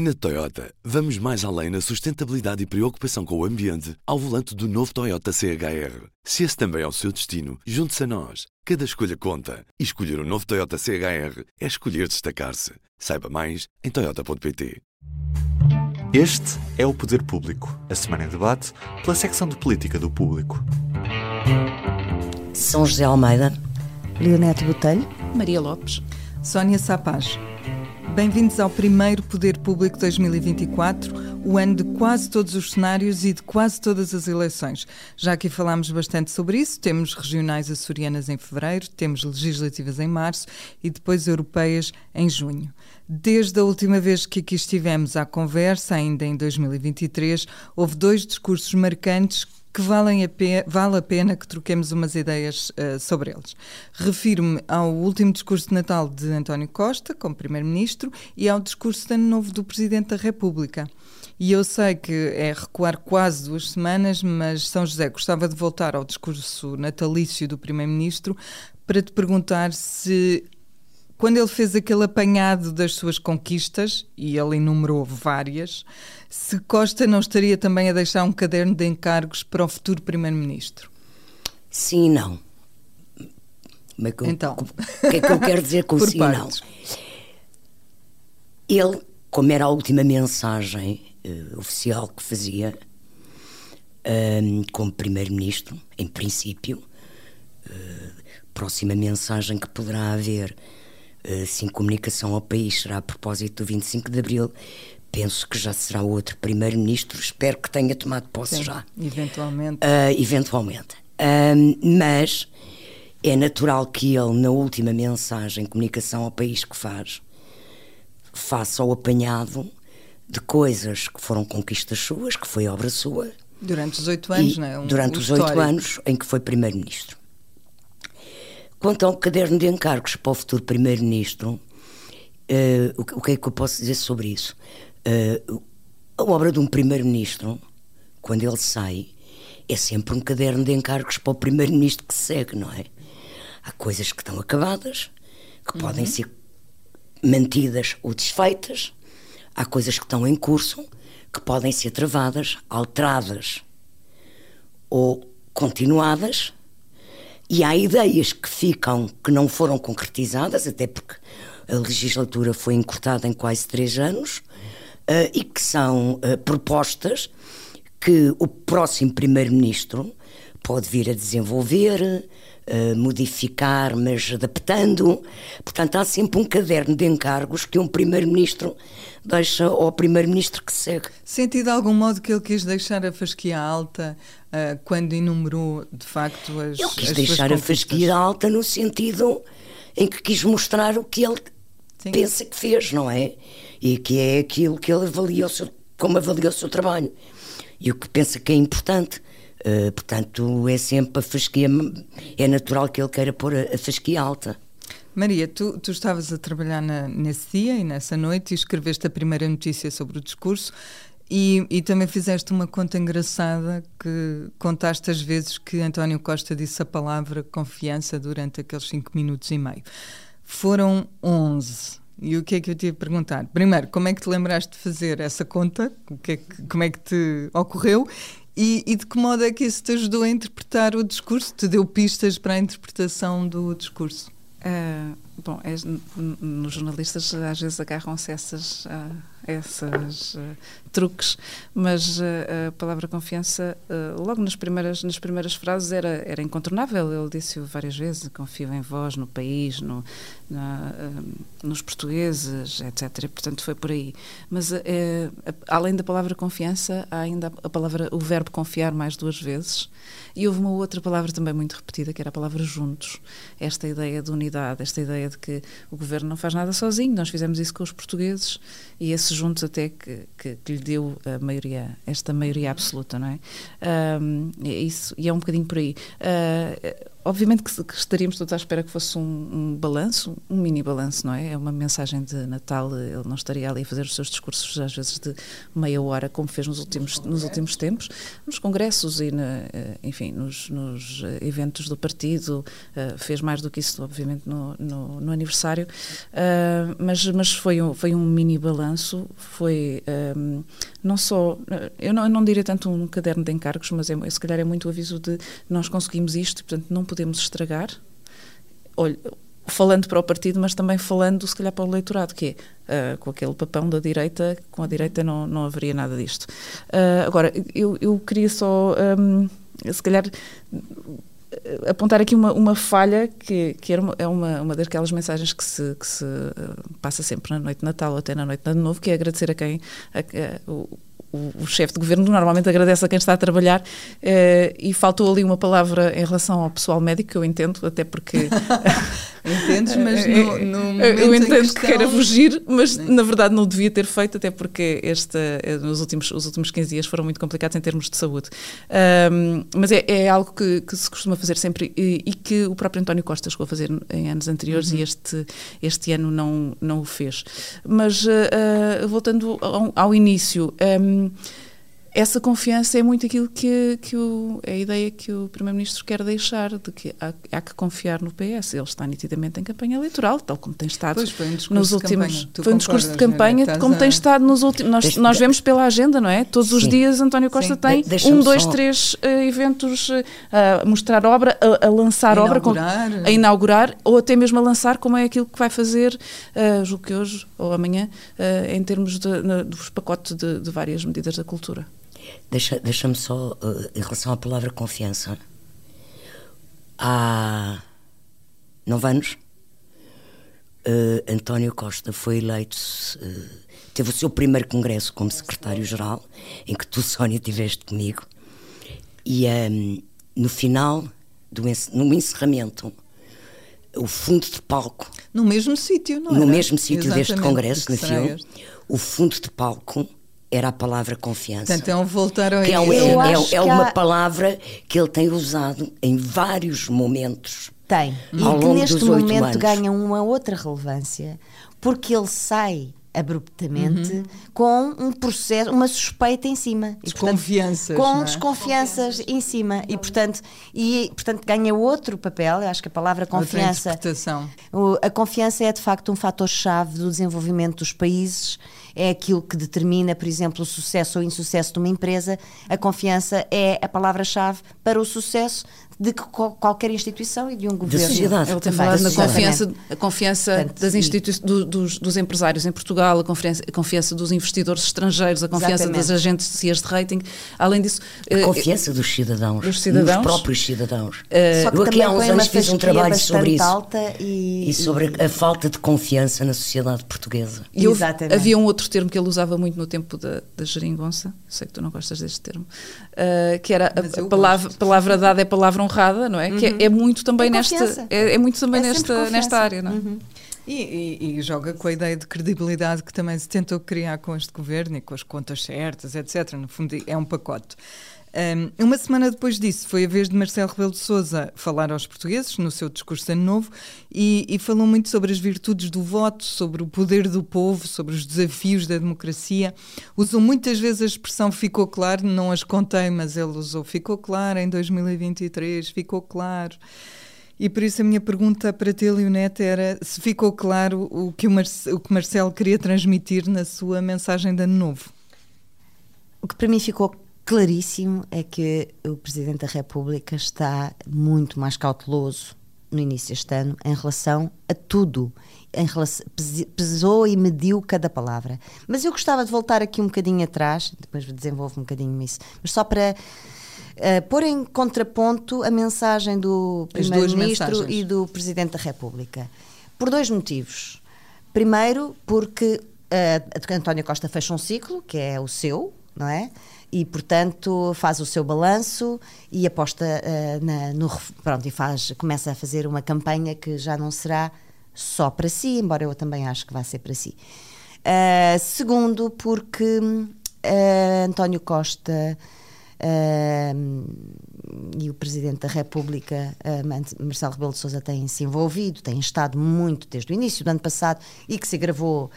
Na Toyota, vamos mais além na sustentabilidade e preocupação com o ambiente ao volante do novo Toyota CHR. Se esse também é o seu destino, junte-se a nós. Cada escolha conta. E escolher o um novo Toyota CHR é escolher destacar-se. Saiba mais em Toyota.pt. Este é o Poder Público, a semana em debate pela secção de política do público. São José Almeida, Leonete Botelho, Maria Lopes, Sónia Sapaz. Bem-vindos ao primeiro Poder Público 2024, o ano de quase todos os cenários e de quase todas as eleições. Já aqui falámos bastante sobre isso, temos regionais açorianas em fevereiro, temos legislativas em março e depois europeias em junho. Desde a última vez que aqui estivemos à conversa, ainda em 2023, houve dois discursos marcantes que valem a pena, vale a pena que troquemos umas ideias uh, sobre eles. Refiro-me ao último discurso de Natal de António Costa, como Primeiro-Ministro, e ao discurso de Ano Novo do Presidente da República. E eu sei que é recuar quase duas semanas, mas São José gostava de voltar ao discurso natalício do Primeiro-Ministro para te perguntar se quando ele fez aquele apanhado das suas conquistas, e ele enumerou várias, se Costa não estaria também a deixar um caderno de encargos para o futuro Primeiro-Ministro? Sim e não. Mas, então. O que é que eu quero dizer com sim e não? Ele, como era a última mensagem uh, oficial que fazia, um, como Primeiro-Ministro, em princípio, uh, próxima mensagem que poderá haver Sim, comunicação ao país será a propósito do 25 de Abril. Penso que já será outro primeiro-ministro. Espero que tenha tomado posse Sim, já. Eventualmente. Uh, eventualmente. Uh, mas é natural que ele, na última mensagem, comunicação ao país que faz, faça o apanhado de coisas que foram conquistas suas, que foi obra sua. Durante os oito anos, não é? Um, durante os oito anos em que foi primeiro-ministro. Quanto ao caderno de encargos para o futuro Primeiro-Ministro, uh, o, o, que é que eu posso dizer sobre isso? Uh, a obra de um Primeiro-Ministro, quando ele sai, é sempre um caderno de encargos para o Primeiro-Ministro que segue, não é? Há coisas que estão acabadas, que uhum. podem ser mantidas ou desfeitas, há coisas que estão em curso, que podem ser travadas, alteradas ou continuadas e há ideias que ficam, que não foram concretizadas, até porque a legislatura foi encurtada em quase três anos, uh, e que são uh, propostas que o próximo Primeiro-Ministro pode vir a desenvolver, uh, modificar, mas adaptando. Portanto, há sempre um caderno de encargos que um Primeiro-Ministro deixa ao Primeiro-Ministro que segue. Senti de algum modo que ele quis deixar a fasquia alta uh, quando enumerou, de facto, as Ele quis as deixar a fasquia alta no sentido em que quis mostrar o que ele Sim. pensa que fez, não é? E que é aquilo que ele avalia, o seu, como avalia o seu trabalho. E o que pensa que é importante. Uh, portanto, é sempre a fasquia, é natural que ele queira pôr a, a fasquia alta. Maria, tu, tu estavas a trabalhar na, nesse dia e nessa noite e escreveste a primeira notícia sobre o discurso e, e, também fizeste uma conta engraçada que contaste as vezes que António Costa disse a palavra confiança durante aqueles cinco minutos e meio. Foram 11. E o que é que eu te ia perguntar? Primeiro, como é que te lembraste de fazer essa conta? O que é que, como é que te ocorreu? E, e, de que modo é que isso te ajudou a interpretar o discurso? Te deu pistas para a interpretação do discurso? Uh, bom, é, nos jornalistas às vezes agarram-se essas, uh, essas uh, truques, mas a palavra confiança, logo nas primeiras, nas primeiras frases, era, era incontornável. Ele disse-o várias vezes: confio em vós, no país, no, na, nos portugueses, etc. E, portanto, foi por aí. Mas além da palavra confiança, há ainda a palavra, o verbo confiar mais duas vezes. E houve uma outra palavra também muito repetida, que era a palavra juntos. Esta ideia de unidade, esta ideia de que o governo não faz nada sozinho, nós fizemos isso com os portugueses e esses juntos até que, que, que lhe deu a maioria, esta maioria absoluta, não é? Um, isso, e é um bocadinho por aí. Uh, Obviamente que, que, estaríamos todos à espera que fosse um, um balanço, um mini balanço, não é? É uma mensagem de Natal, ele não estaria ali a fazer os seus discursos às vezes de meia hora, como fez nos últimos, nos últimos tempos, nos congressos e, na, eh, enfim, nos, nos, eventos do partido, uh, fez mais do que isso, obviamente, no, no, no aniversário, uh, mas, mas foi, um, foi um mini balanço foi um, não só, eu não, eu não diria tanto um caderno de encargos, mas é, se calhar é muito o aviso de nós conseguimos isto, portanto não podemos estragar. Olha, falando para o partido, mas também falando, se calhar, para o eleitorado, que é uh, com aquele papão da direita, com a direita não, não haveria nada disto. Uh, agora, eu, eu queria só, um, se calhar, apontar aqui uma, uma falha que, que era uma, é uma, uma daquelas mensagens que se, que se uh, passa sempre na noite de Natal ou até na noite de Ano Novo, que é agradecer a quem a, a, o, o chefe de governo normalmente agradece a quem está a trabalhar uh, e faltou ali uma palavra em relação ao pessoal médico, que eu entendo, até porque. Entendes, mas no, no Eu entendo questão... que queira fugir, mas Sim. na verdade não devia ter feito, até porque este, eh, nos últimos, os últimos 15 dias foram muito complicados em termos de saúde. Um, mas é, é algo que, que, se costuma fazer sempre e, e, que o próprio António Costa chegou a fazer em anos anteriores uhum. e este, este ano não, não o fez. Mas uh, voltando ao, ao início. Um, ähm, essa confiança é muito aquilo que, que o, é a ideia que o Primeiro-Ministro quer deixar, de que há, há, que confiar no PS. Ele está nitidamente em campanha eleitoral, tal como tem estado pois foi um nos últimos. foi um discurso de campanha, como tem estado nos últimos. Nós, nós vemos pela agenda, não é? Todos os dias António Costa sim. tem de um, dois, só... três uh, eventos uh, a mostrar obra, a, a lançar a obra, com, a inaugurar, ou até mesmo a lançar, como é aquilo que vai fazer, uh, julgo que hoje ou amanhã, uh, em termos de, na, dos pacotes de, de várias medidas da cultura. Deixa-me deixa só, uh, em relação à palavra confiança, há nove anos, uh, António Costa foi eleito, uh, teve o seu primeiro congresso como secretário-geral, em que tu, Sónia, estiveste comigo, e um, no final, do, no encerramento, o fundo de palco. No mesmo sítio, não é? No mesmo sítio deste congresso, na FIO, o fundo de palco era a palavra confiança. Então, é um voltar ao que é, um, é, é, é uma há... palavra que ele tem usado em vários momentos. Tem. E que neste momento anos. ganha uma outra relevância, porque ele sai abruptamente uhum. com um processo, uma suspeita em cima. Desconfianças. E, portanto, com é? desconfianças em cima. E portanto, e, portanto, ganha outro papel. Eu acho que a palavra confiança. Outra interpretação. a confiança é de facto um fator-chave do desenvolvimento dos países é aquilo que determina, por exemplo, o sucesso ou insucesso de uma empresa. A confiança é a palavra-chave para o sucesso de qualquer instituição e de um governo. Da sociedade. Ele tem falado na confiança, a confiança Portanto, das instituições, do, dos, dos, empresários em Portugal, a confiança, a confiança dos investidores estrangeiros, a confiança Exatamente. das agências de rating. Além disso. A eh, confiança dos cidadãos. Dos cidadãos. Dos próprios cidadãos. Uh, Só que eu aqui há uns anos fiz um trabalho sobre isso. Alta e, e sobre a falta de confiança na sociedade portuguesa. E Exatamente. havia um outro termo que ele usava muito no tempo da, da geringonça, sei que tu não gostas deste termo, uh, que era a, a palavra, palavra dada é palavra honrada, não é? Uhum. Que é, uhum. é, muito também nesta é, é, muito também é nesta nesta área, não é? Uhum. E, e, e, joga com a ideia de credibilidade que também se tentou criar com este governo e com as contas certas, etc. No fundo, é um pacote. Um, uma semana depois disso, foi a vez de Marcelo Rebelo de Sousa falar aos portugueses no seu discurso de ano novo e, e, falou muito sobre as virtudes do voto, sobre o poder do povo, sobre os desafios da democracia. Usou muitas vezes a expressão ficou claro, não as contei, mas ele usou ficou claro em 2023, ficou claro. E por isso a minha pergunta para ti, Leonete, era se ficou claro o que o, Marce o que Marcelo queria transmitir na sua mensagem de ano novo. O que para mim ficou claríssimo é que o Presidente da República está muito mais cauteloso no início deste ano em relação a tudo. Relação, pesou e mediu cada palavra. Mas eu gostava de voltar aqui um bocadinho atrás, depois desenvolvo um bocadinho isso, mas só para uh, pôr em contraponto a mensagem do Primeiro-Ministro e do Presidente da República. Por dois motivos. Primeiro, porque uh, António Costa fecha um ciclo, que é o seu, não é? E portanto faz o seu balanço e aposta uh, na, no pronto e faz começa a fazer uma campanha que já não será só para si embora eu também acho que vai ser para si. Uh, segundo porque uh, António Costa e o Presidente da República, Marcelo Rebelo de Sousa, têm se envolvido, têm estado muito desde o início do ano passado e que se agravou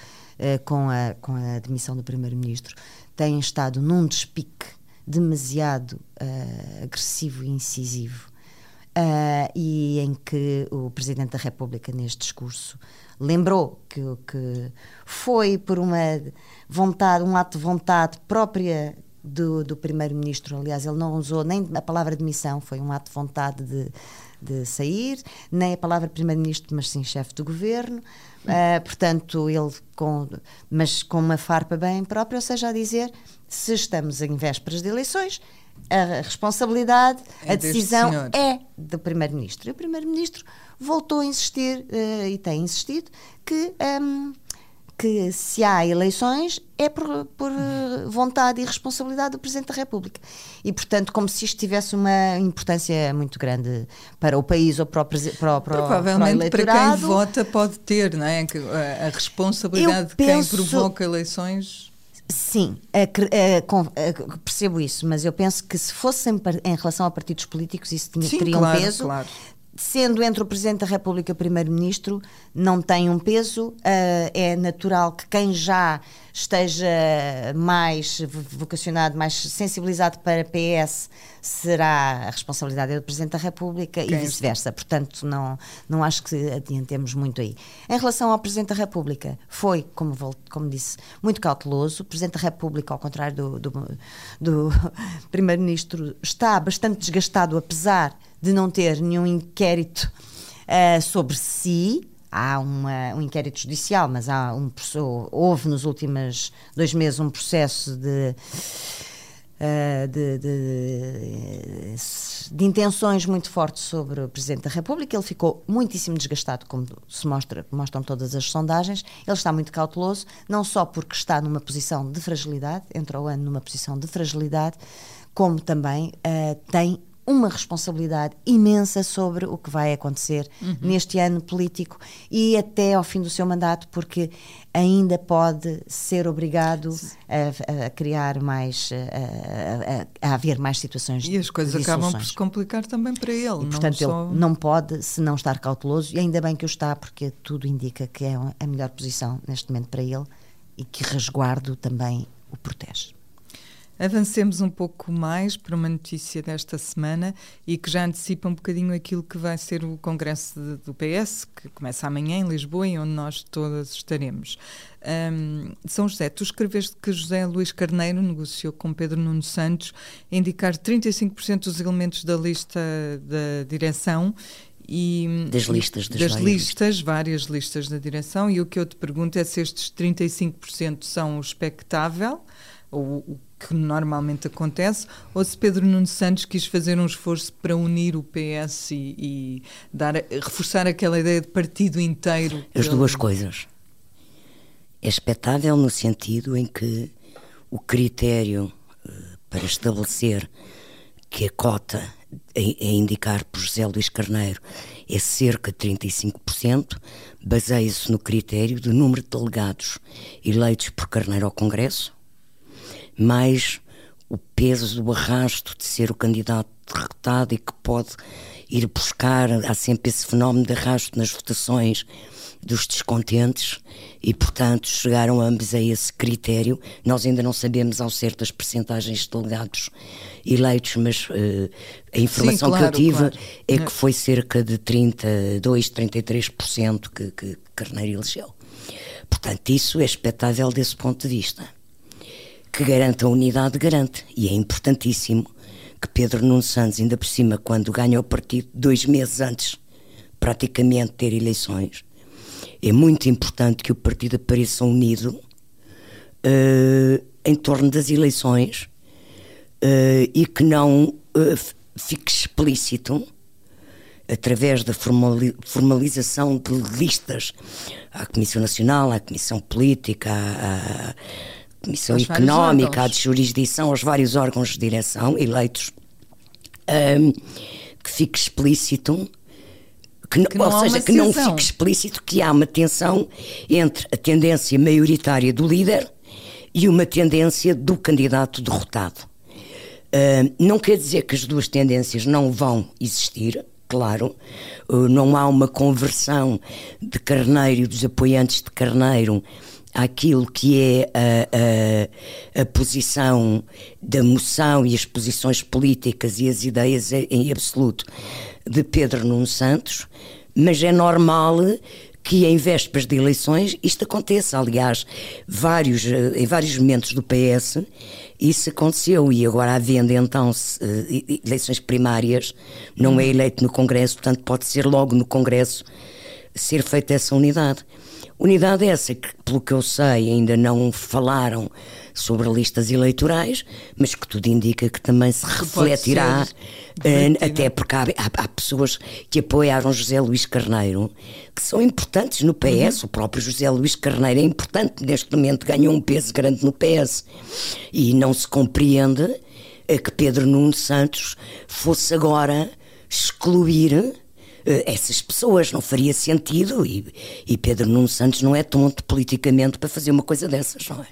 com, a, com a demissão do Primeiro-Ministro, têm estado num despique demasiado uh, agressivo e incisivo uh, e em que o Presidente da República, neste discurso, lembrou que, que foi por uma vontade, um ato de vontade própria do, do Primeiro-Ministro. Aliás, ele não usou nem a palavra demissão, foi um ato de vontade de, de sair, nem a palavra Primeiro-Ministro, mas sim chefe do governo. Uh, portanto, ele com, mas com uma farpa bem própria, ou seja, a dizer se estamos em vésperas de eleições, a responsabilidade, é a decisão é do Primeiro-Ministro. E o Primeiro-Ministro voltou a insistir uh, e tem insistido que um, que se há eleições é por, por, vontade e responsabilidade do Presidente da República. E, portanto, como se isto tivesse uma importância muito grande para o país ou para o, para o, para Provavelmente para, para quem vota pode ter, não é? A responsabilidade penso, de quem provoca eleições. Sim, é, percebo isso, mas eu penso que se fosse em, em relação a partidos políticos isso tinha, Sim, teria claro, um peso. Claro sendo entre o Presidente da República e o Primeiro-Ministro, não tem um peso. Uh, é natural que quem já esteja mais vocacionado, mais sensibilizado para PS, será a responsabilidade do Presidente da República quem e vice-versa. Portanto, não, não acho que adiantemos muito aí. Em relação ao Presidente da República, foi, como, como disse, muito cauteloso. O Presidente da República, ao contrário do, do, do Primeiro-Ministro, está bastante desgastado, apesar de não ter nenhum inquérito uh, sobre si. Há uma, um inquérito judicial, mas há um, houve nos últimos dois meses um processo de, uh, de, de, de, intenções muito fortes sobre o Presidente da República. Ele ficou muitíssimo desgastado, como se mostra, mostram todas as sondagens. Ele está muito cauteloso, não só porque está numa posição de fragilidade, entrou o ano numa posição de fragilidade, como também uh, tem uma responsabilidade imensa sobre o que vai acontecer uhum. neste ano político e até ao fim do seu mandato, porque ainda pode ser obrigado a, a, criar mais, a, a, haver mais situações E as coisas acabam por se complicar também para ele. E, portanto, só... ele não pode, se não estar cauteloso, e ainda bem que o está, porque tudo indica que é a melhor posição neste momento para ele e que resguardo também o protege. Avancemos um pouco mais para uma notícia desta semana e que já antecipa um bocadinho aquilo que vai ser o Congresso de, do PS, que começa amanhã em Lisboa e onde nós todas estaremos. Um, São José, tu escreveste que José Luís Carneiro negociou com Pedro Nuno Santos indicar 35% dos elementos da lista da direção e, das listas das, das várias listas, listas, várias listas da direção e o que eu te pergunto é se estes 35% são o expectável ou o que normalmente acontece, ou se Pedro Nuno Santos quis fazer um esforço para unir o PS e, e dar, reforçar aquela ideia de partido inteiro. As duas coisas. É expectável no sentido em que o critério uh, para estabelecer que a cota a, a indicar por José Luís Carneiro é cerca de 35%, baseia-se no critério do número de delegados eleitos por Carneiro ao Congresso, mais o peso, o arrasto de ser o candidato derrotado e que pode ir buscar, há sempre esse fenómeno de arrasto nas votações dos descontentes e, portanto, chegaram ambos a esse critério. Nós ainda não sabemos ao certo as percentagens de delegados eleitos, mas uh, a informação Sim, claro, que eu tive claro. é que foi cerca de 32, 33% que, que Carneiro elegeu. Portanto, isso é expectável desse ponto de vista que garante a unidade, garante. E é importantíssimo que Pedro Nuno Santos, ainda por cima, quando ganha o partido, dois meses antes, praticamente, ter eleições, é muito importante que o partido apareça unido uh, em torno das eleições uh, e que não uh, fique explícito através da formalização de listas à Comissão Nacional, à Comissão Política, à, Comissão aos Económica, à de Jurisdição, aos vários órgãos de direção eleitos, um, que fique explícito. Que, que ou seja, que não fique explícito que há uma tensão entre a tendência maioritária do líder e uma tendência do candidato derrotado. Uh, não quer dizer que as duas tendências não vão existir, claro, uh, não há uma conversão de Carneiro, dos apoiantes de Carneiro, àquilo que é a, a posição da moção e as posições políticas e as ideias em absoluto de Pedro Nuno Santos, mas é normal que em vésperas de eleições isto aconteça. Aliás, vários, eh, em vários momentos do PS isso aconteceu e agora havendo então eh, eleições primárias, não é eleito no Congresso, portanto pode ser logo no Congresso ser feita essa unidade. Unidade essa que, pelo que eu sei, ainda não falaram sobre listas eleitorais, mas que tudo indica que também se refletirá, uh, até porque há, há, há, pessoas que apoiaram José Luís Carneiro, que são importantes no PS. Uhum. O próprio José Luís Carneiro é importante, neste momento ganhou um peso grande no PS. E não se compreende uh, que Pedro Nuno Santos fosse agora excluir eh, essas pessoas, não faria sentido e, e Pedro Nuno Santos não é tonto politicamente para fazer uma coisa dessas, não é?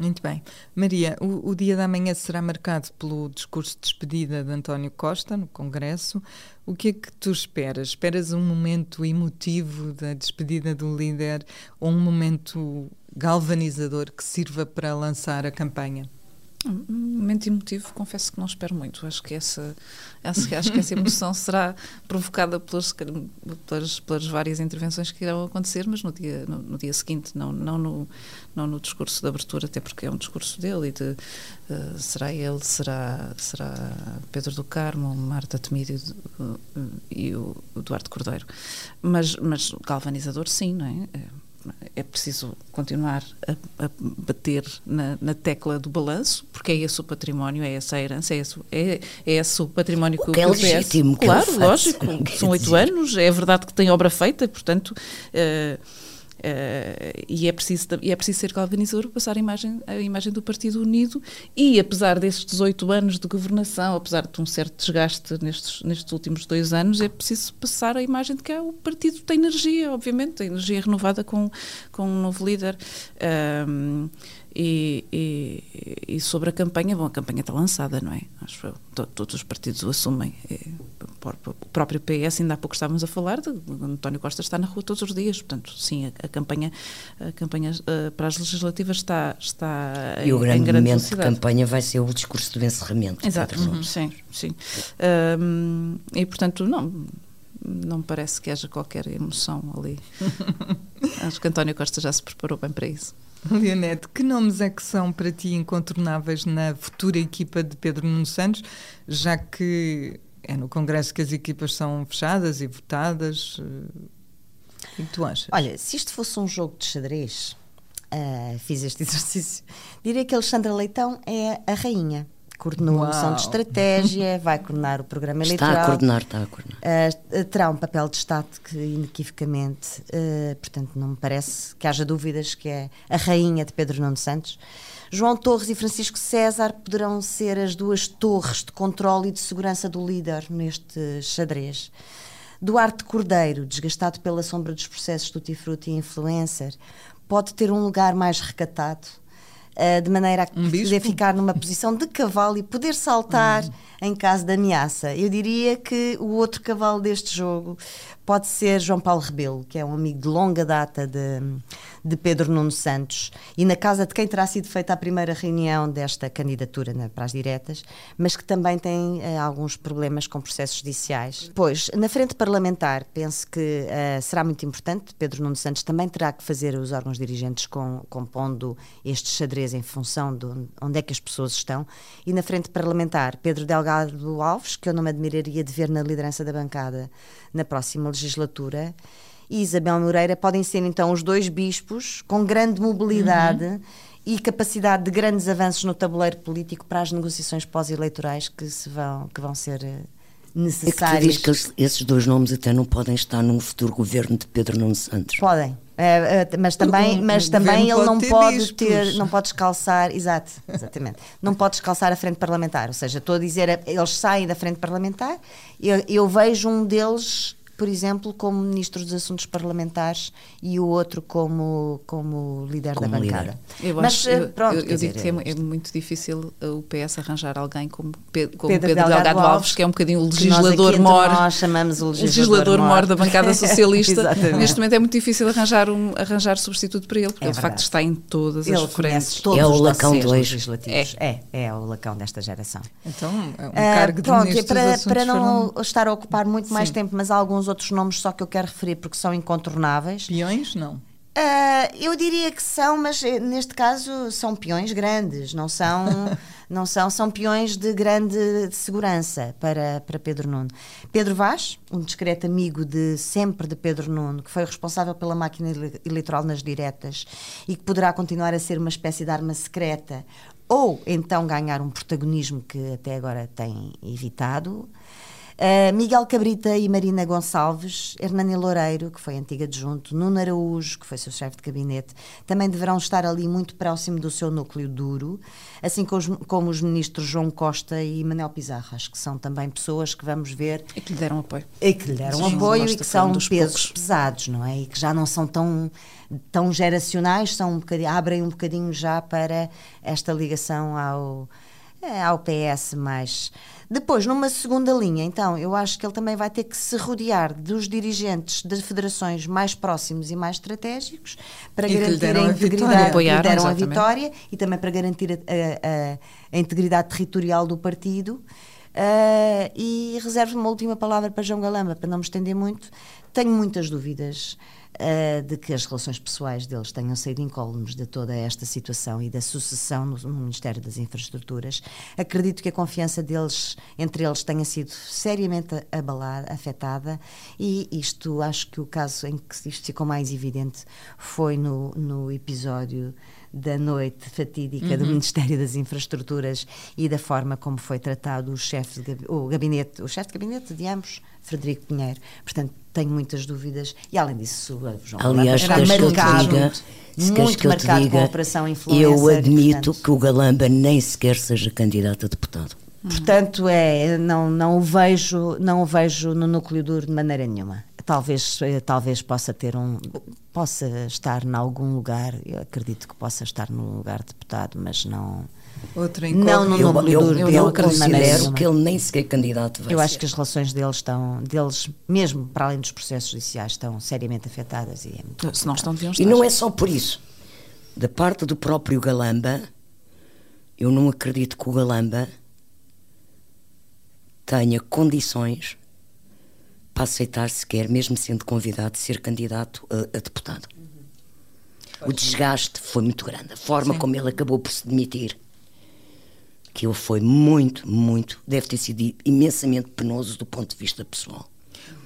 Muito bem. Maria, o, o, dia da manhã será marcado pelo discurso de despedida de António Costa no Congresso. O que é que tu esperas? Esperas um momento emotivo da despedida do líder ou um momento galvanizador que sirva para lançar a campanha? Um momento emotivo, confesso que não espero muito. Acho que essa, acho, acho que essa emoção será provocada pelas, pelas, pelas, várias intervenções que irão acontecer, mas no dia, no, no, dia seguinte, não, não, no, não no discurso de abertura, até porque é um discurso dele e de uh, será ele, será, será Pedro do Carmo, Marta Temido e, uh, e o, o Duarte Cordeiro. Mas, mas galvanizador, sim, não é? é é preciso continuar a, a bater na, na, tecla do balanço, porque é esse o património, é essa a herança, é esse, é, é esse o património o que, que é o legítimo. Claro, lógico, são oito anos, é verdade que tem obra feita, portanto. Uh, Uh, e, é preciso, e é preciso ser galvanizador para passar a imagem, a imagem do Partido Unido e apesar destes 18 anos de governação, apesar de um certo desgaste nestes, nestes últimos dois anos, é preciso passar a imagem de que é, o partido tem energia, obviamente, tem energia renovada com, com um novo líder. Uh, e, e, e, sobre a campanha, bom, a campanha está lançada, não é? Acho que todos os partidos o assumem. O próprio PS, ainda há pouco estávamos a falar, de, António Costa está na rua todos os dias, portanto, sim, a, a campanha, a campanha uh, para as legislativas está, está e em, o grande grande momento de campanha vai ser o discurso do encerramento. Exato, uhum, sim, sim. Um, e, portanto, não não me parece que haja qualquer emoção ali. Acho que António Costa já se preparou bem para isso. Leonete, que nomes é que são para ti incontornáveis na futura equipa de Pedro Nuno Santos, já que é no Congresso que as equipas são fechadas e votadas? O que tu achas? Olha, se isto fosse um jogo de xadrez, uh, fiz este exercício, diria que Alexandra Leitão é a rainha coordenou Uau. a missão de estratégia, vai coordenar o programa está eleitoral. Está a coordenar, está a coordenar. Uh, terá um papel de destaque que, inequivocamente, uh, portanto, não me parece que haja dúvidas que é a rainha de Pedro Nuno Santos. João Torres e Francisco César poderão ser as duas torres de controle e de segurança do líder neste xadrez. Duarte Cordeiro, desgastado pela sombra dos processos do Tifruti e influencer, pode ter um lugar mais recatado uh, de maneira a um poder ficar numa posição de cavalo e poder saltar uhum. em caso de ameaça. Eu diria que o outro cavalo deste jogo pode ser João Paulo Rebelo, que é um amigo de longa data de, de Pedro Nuno Santos e na casa de quem terá sido feita a primeira reunião desta candidatura na, para as diretas, mas que também tem uh, alguns problemas com processos judiciais. Pois, na frente parlamentar, penso que uh, será muito importante. Pedro Nuno Santos também terá que fazer os órgãos dirigentes com, compondo este xadrez em função de onde é que as pessoas estão. E na frente parlamentar, Pedro Delgado Alves, que eu não me admiraria de ver na liderança da bancada na próxima legislatura e Isabel Moreira podem ser então os dois bispos com grande mobilidade uhum. e capacidade de grandes avanços no tabuleiro político para as negociações pós-eleitorais que, se vão, que vão ser necessárias. É que tu dizes que esses dois nomes até não podem estar num futuro governo de Pedro Nuno Santos. Podem. Uh, uh, mas também, mas também ele não pode bispos. ter, não pode descalçar, exato, exatamente, não pode descalçar a frente parlamentar. Ou seja, estou a dizer, eles saem da frente parlamentar, eu, eu vejo um deles por exemplo, como ministro dos Assuntos Parlamentares e o outro como, como líder Como da líder. bancada. Eu, Mas acho, eh, eu, pronto, eu, eu digo dizer, que é, é é muito difícil uh, o PS arranjar alguém como, Pe- como Pedro Pedro, Delgado Delgado, Alves, Alves, que é um bocadinho o legislador mor. Nós chamamos o legislador, legislador mor da bancada socialista. Neste momento é muito difícil arranjar um arranjar substituto para ele, porque É ele de facto está em todas Ele as frentes. todos É o Lacão dois. legislativos. É. é, o lacão desta geração. Então, é um Ah, cargo de pronto, e ministro para, dos para não foram estar a ocupar muito mais Sim. tempo, mas alguns outros nomes só que eu quero referir porque são incontornáveis. peões, não. Ah, eu diria que são, mas eh, neste caso são peões grandes, não são, não são, são peões de grande segurança para, para Pedro Nuno. Pedro Vaz, um discreto amigo de sempre de Pedro Nuno, que foi responsável pela máquina ele- eleitoral nas diretas e que poderá continuar a ser uma espécie de arma secreta ou então ganhar um protagonismo que até agora tem evitado. Uh, Miguel Cabrita e Marina Gonçalves, Hernani Loureiro, que foi antiga adjunto, Nuno Araújo, que foi seu chefe de gabinete, também deverão estar ali muito próximo do seu núcleo duro, assim como os, como os ministros João Costa e Manel Pizarro. Acho que são também pessoas que vamos ver E que lhe deram apoio. e que lhe deram Sim, apoio e que são pesos poucos. pesados, não é? E que já não são tão, tão geracionais, são um abrem um bocadinho já para esta ligação ao, eh, ao PS mais. Depois, numa segunda linha, então, eu acho que ele também vai ter que se rodear dos dirigentes das federações mais próximos e mais estratégicos para E garantir a a integridade vitória. que deram a vitória e também para garantir a, a- a- a integridade territorial do partido. Ah, e reservo uma última palavra para João Galamba, para não me estender muito. Tenho muitas dúvidas ah, de que as relações pessoais deles tenham saído incólumes de toda esta situação e da sucessão no, no Ministério das Infraestruturas. Acredito que a confiança deles, entre eles, tenha sido seriamente abalada, afetada, e isto, acho que o caso em que isto ficou mais evidente foi no, no episódio da noite fatídica do Ministério das Infraestruturas e da forma como foi tratado o chefe de o gabinete, o chefe de gabinete de ambos, Frederico Pinheiro. Portanto, tenho muitas dúvidas e além disso, João Aliás, Galamba queres está que marcado, diga, queres muito que marcado com a diga, operação influencer. eu e, admito portanto, que o Galamba nem sequer seja candidato a deputado. Portanto, é, não, não, o vejo, não o vejo no núcleo duro de maneira nenhuma. Talvez, eh, talvez possa ter um. possa estar em algum lugar, eu acredito que possa estar no lugar de deputado, mas não. Outra Não, incógnita. não, Eu, eu, eu, considero que ele nem sequer candidato vai Eu acho ser. que as relações deles estão, deles, mesmo para além dos processos judiciais, estão seriamente afetadas e é muito Se não estão, deviam E estar. não é só por isso. Da parte do próprio Galamba, eu não acredito que o Galamba tenha condições para aceitar sequer, mesmo sendo convidado, ser candidato a, a deputado. O desgaste foi muito grande. A forma como ele acabou por se demitir, que ele foi muito, muito, deve ter sido imensamente penoso do ponto de vista pessoal.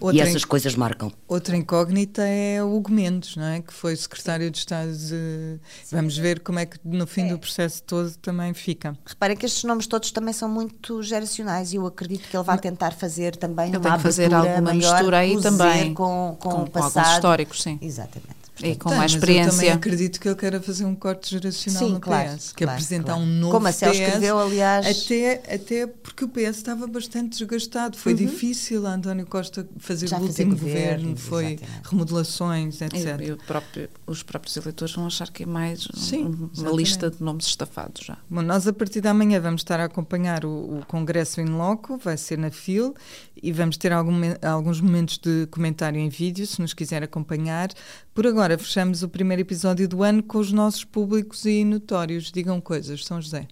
Outra e essas coisas marcam. Outra incógnita é o Hugo Mendes, não é? Que foi secretário de Estado de... Vamos ver como é que no fim do processo todo também fica. Reparem que estes nomes todos também são muito geracionais e eu acredito que ele vai tentar fazer também Ele uma tem que fazer alguma maior, mistura aí também, com, com, com- o com alguns passado. históricos, sim. Exatamente. E com Tem, mais mas eu também experiência. acredito que ele queira fazer um corte geracional Sim, no claro, PS, que é claro, apresentar claro. um novo Como a PS, escreveu, aliás. Até, até porque o PS estava bastante desgastado. Foi difícil a António Costa fazer Uhum. Já o último governo, governo, foi exatamente. remodelações, etc. E, e o próprio- os próprios eleitores vão achar que é mais um- Sim, uma exatamente. lista de nomes estafados já. Bom, nós a partir da manhã vamos estar a acompanhar o, o Congresso em Loco, vai ser na FIL, e vamos ter algum alguns momentos de comentário em vídeo, se nos quiser acompanhar. Por agora, fechamos o primeiro episódio do ano com os nossos públicos e notórios. Digam coisas, São José.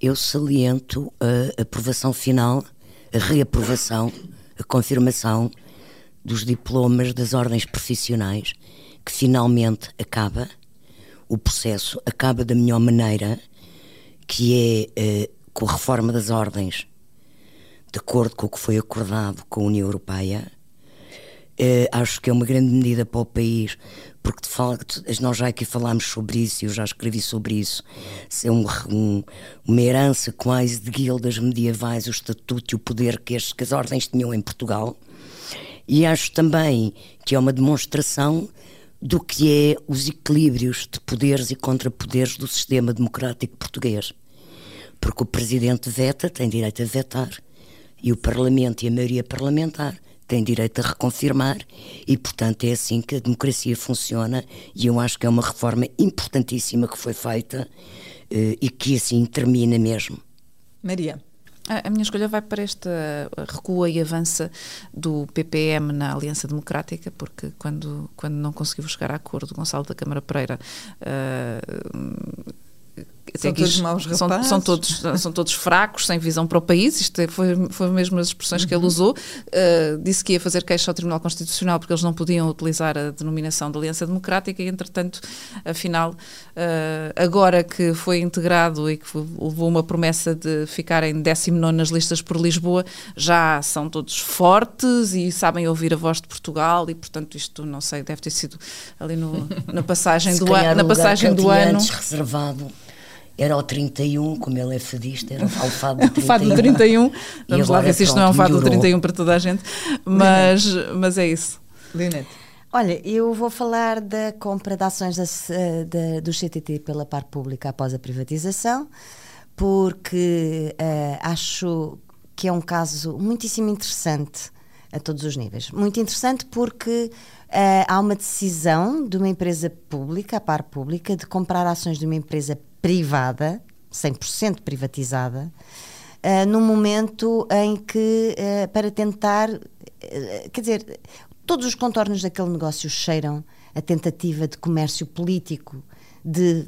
Eu saliento a aprovação final, a reaprovação, a confirmação dos diplomas das ordens profissionais, que finalmente acaba. O processo acaba da melhor maneira, que é eh, com a reforma das ordens, de acordo com o que foi acordado com a União Europeia. Eh, acho que é uma grande medida para o país, porque de facto nós já aqui falámos sobre isso, eu já escrevi sobre isso. É um- um- uma herança quase de guildas medievais, o estatuto e o poder que, as- que as ordens tinham em Portugal. E acho também que é uma demonstração do que é os equilíbrios de poderes e contrapoderes do sistema democrático português. Porque o presidente veta, tem direito a vetar, e o parlamento e a maioria parlamentar tem direito a reconfirmar e, portanto, é assim que a democracia funciona e eu acho que é uma reforma importantíssima que foi feita eh, e que assim termina mesmo. Maria. A minha escolha vai para esta recua e avança do PPM na Aliança Democrática, porque quando, quando não conseguiu chegar a acordo, Gonçalo da Câmara Pereira uh, são todos maus são, são, todos, são todos fracos, sem visão para o país. Isto é, foi, foi mesmo as expressões uhum. que ele uhum. usou. Uh, disse que ia fazer queixa ao Tribunal Constitucional porque eles não podiam utilizar a denominação de Aliança Democrática e, entretanto, afinal, uh, agora que foi integrado e que levou uma promessa de ficarem 19 nas listas por Lisboa, já são todos fortes e sabem ouvir a voz de Portugal e, portanto, isto, não sei, deve ter sido ali no, na passagem do, an, na passagem do ano. reservado era o 31, como ele é fadista, era o fado do 31. o fado do 31. Vamos lá ver se isto não é um fado do 31 para toda a gente, mas, mas é isso. Linete. Olha, eu vou falar da compra de ações da, da, do CTT pela parte pública após a privatização, porque uh, acho que é um caso muitíssimo interessante a todos os níveis. Muito interessante porque uh, há uma decisão de uma empresa pública, a par pública, de comprar ações de uma empresa privada, 100% privatizada, uh, num momento em que, uh, para tentar, uh, quer dizer, todos os contornos daquele negócio cheiram a tentativa de comércio político de,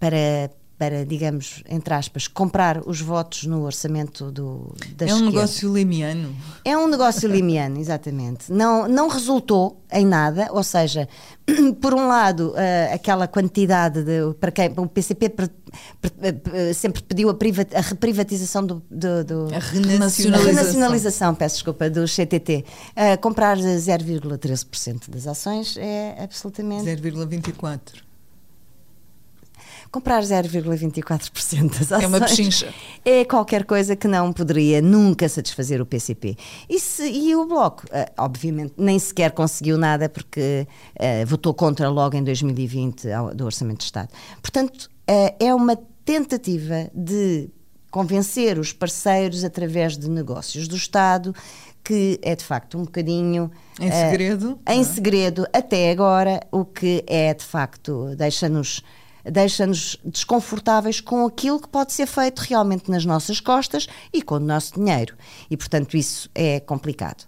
para para, digamos, entre aspas, comprar os votos no orçamento do, da É um esquerda. negócio limiano. É um negócio limiano, exatamente. Não, não resultou em nada, ou seja, por um lado, uh, aquela quantidade de, para quem o PCP per, per, sempre pediu a, privat, a reprivatização do, do, do a renacionalização. A renacionalização, peço desculpa, do CTT. Uh, comprar 0,13% das ações é absolutamente 0,24 comprar 0,24% das ações é uma pechincha. É qualquer coisa que não poderia nunca satisfazer o PCP. E, se, e o Bloco, uh, obviamente, nem sequer conseguiu nada porque uh, votou contra logo em 2020 ao, do Orçamento de Estado. Portanto, uh, é uma tentativa de convencer os parceiros através de negócios do Estado que é de facto um bocadinho em segredo, em é? segredo até agora, o que é de facto deixa-nos deixa-nos desconfortáveis com aquilo que pode ser feito realmente nas nossas costas e com o nosso dinheiro. E, portanto, isso é complicado.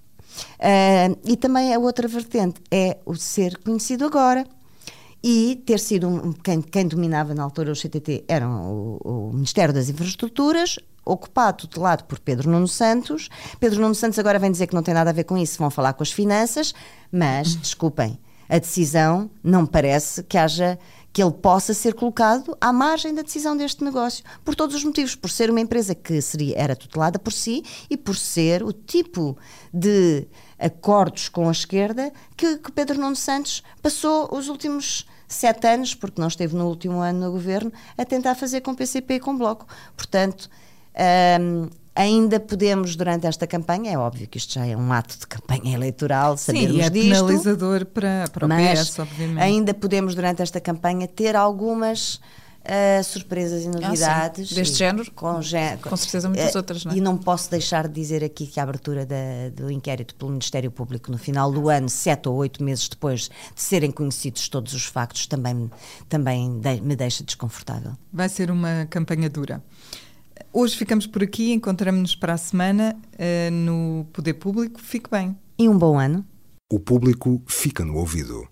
Uh, e também a outra vertente é o ser conhecido agora e ter sido um, quem, quem, dominava na altura o CTT era o, o, Ministério das Infraestruturas, ocupado, tutelado por Pedro Nuno Santos. Pedro Nuno Santos agora vem dizer que não tem nada a ver com isso, vão falar com as finanças, mas, desculpem, a decisão não parece que haja que ele possa ser colocado à margem da decisão deste negócio, por todos os motivos, por ser uma empresa que seria, era tutelada por si e por ser o tipo de acordos com a esquerda que, que Pedro Nuno Santos passou os últimos sete anos, porque não esteve no último ano no governo, a tentar fazer com o PCP e com o Bloco. Portanto, hum, Ainda podemos, durante esta campanha, é óbvio que isto já é um ato de campanha eleitoral, sabermos Sim, é disto. penalizador para, para o mas PS, obviamente. ainda podemos, durante esta campanha, ter algumas uh, surpresas e novidades. Ah, Deste e, género? Com, com certeza muitas uh, outras, não é? E não posso deixar de dizer aqui que a abertura da, do inquérito pelo Ministério Público no final do ano, sete ou oito meses depois de serem conhecidos todos os factos, também, também de, me deixa desconfortável. Vai ser uma campanha dura. Hoje ficamos por aqui, encontramos-nos para a semana uh, no Poder Público. Fique bem. E um bom ano. O público fica no ouvido.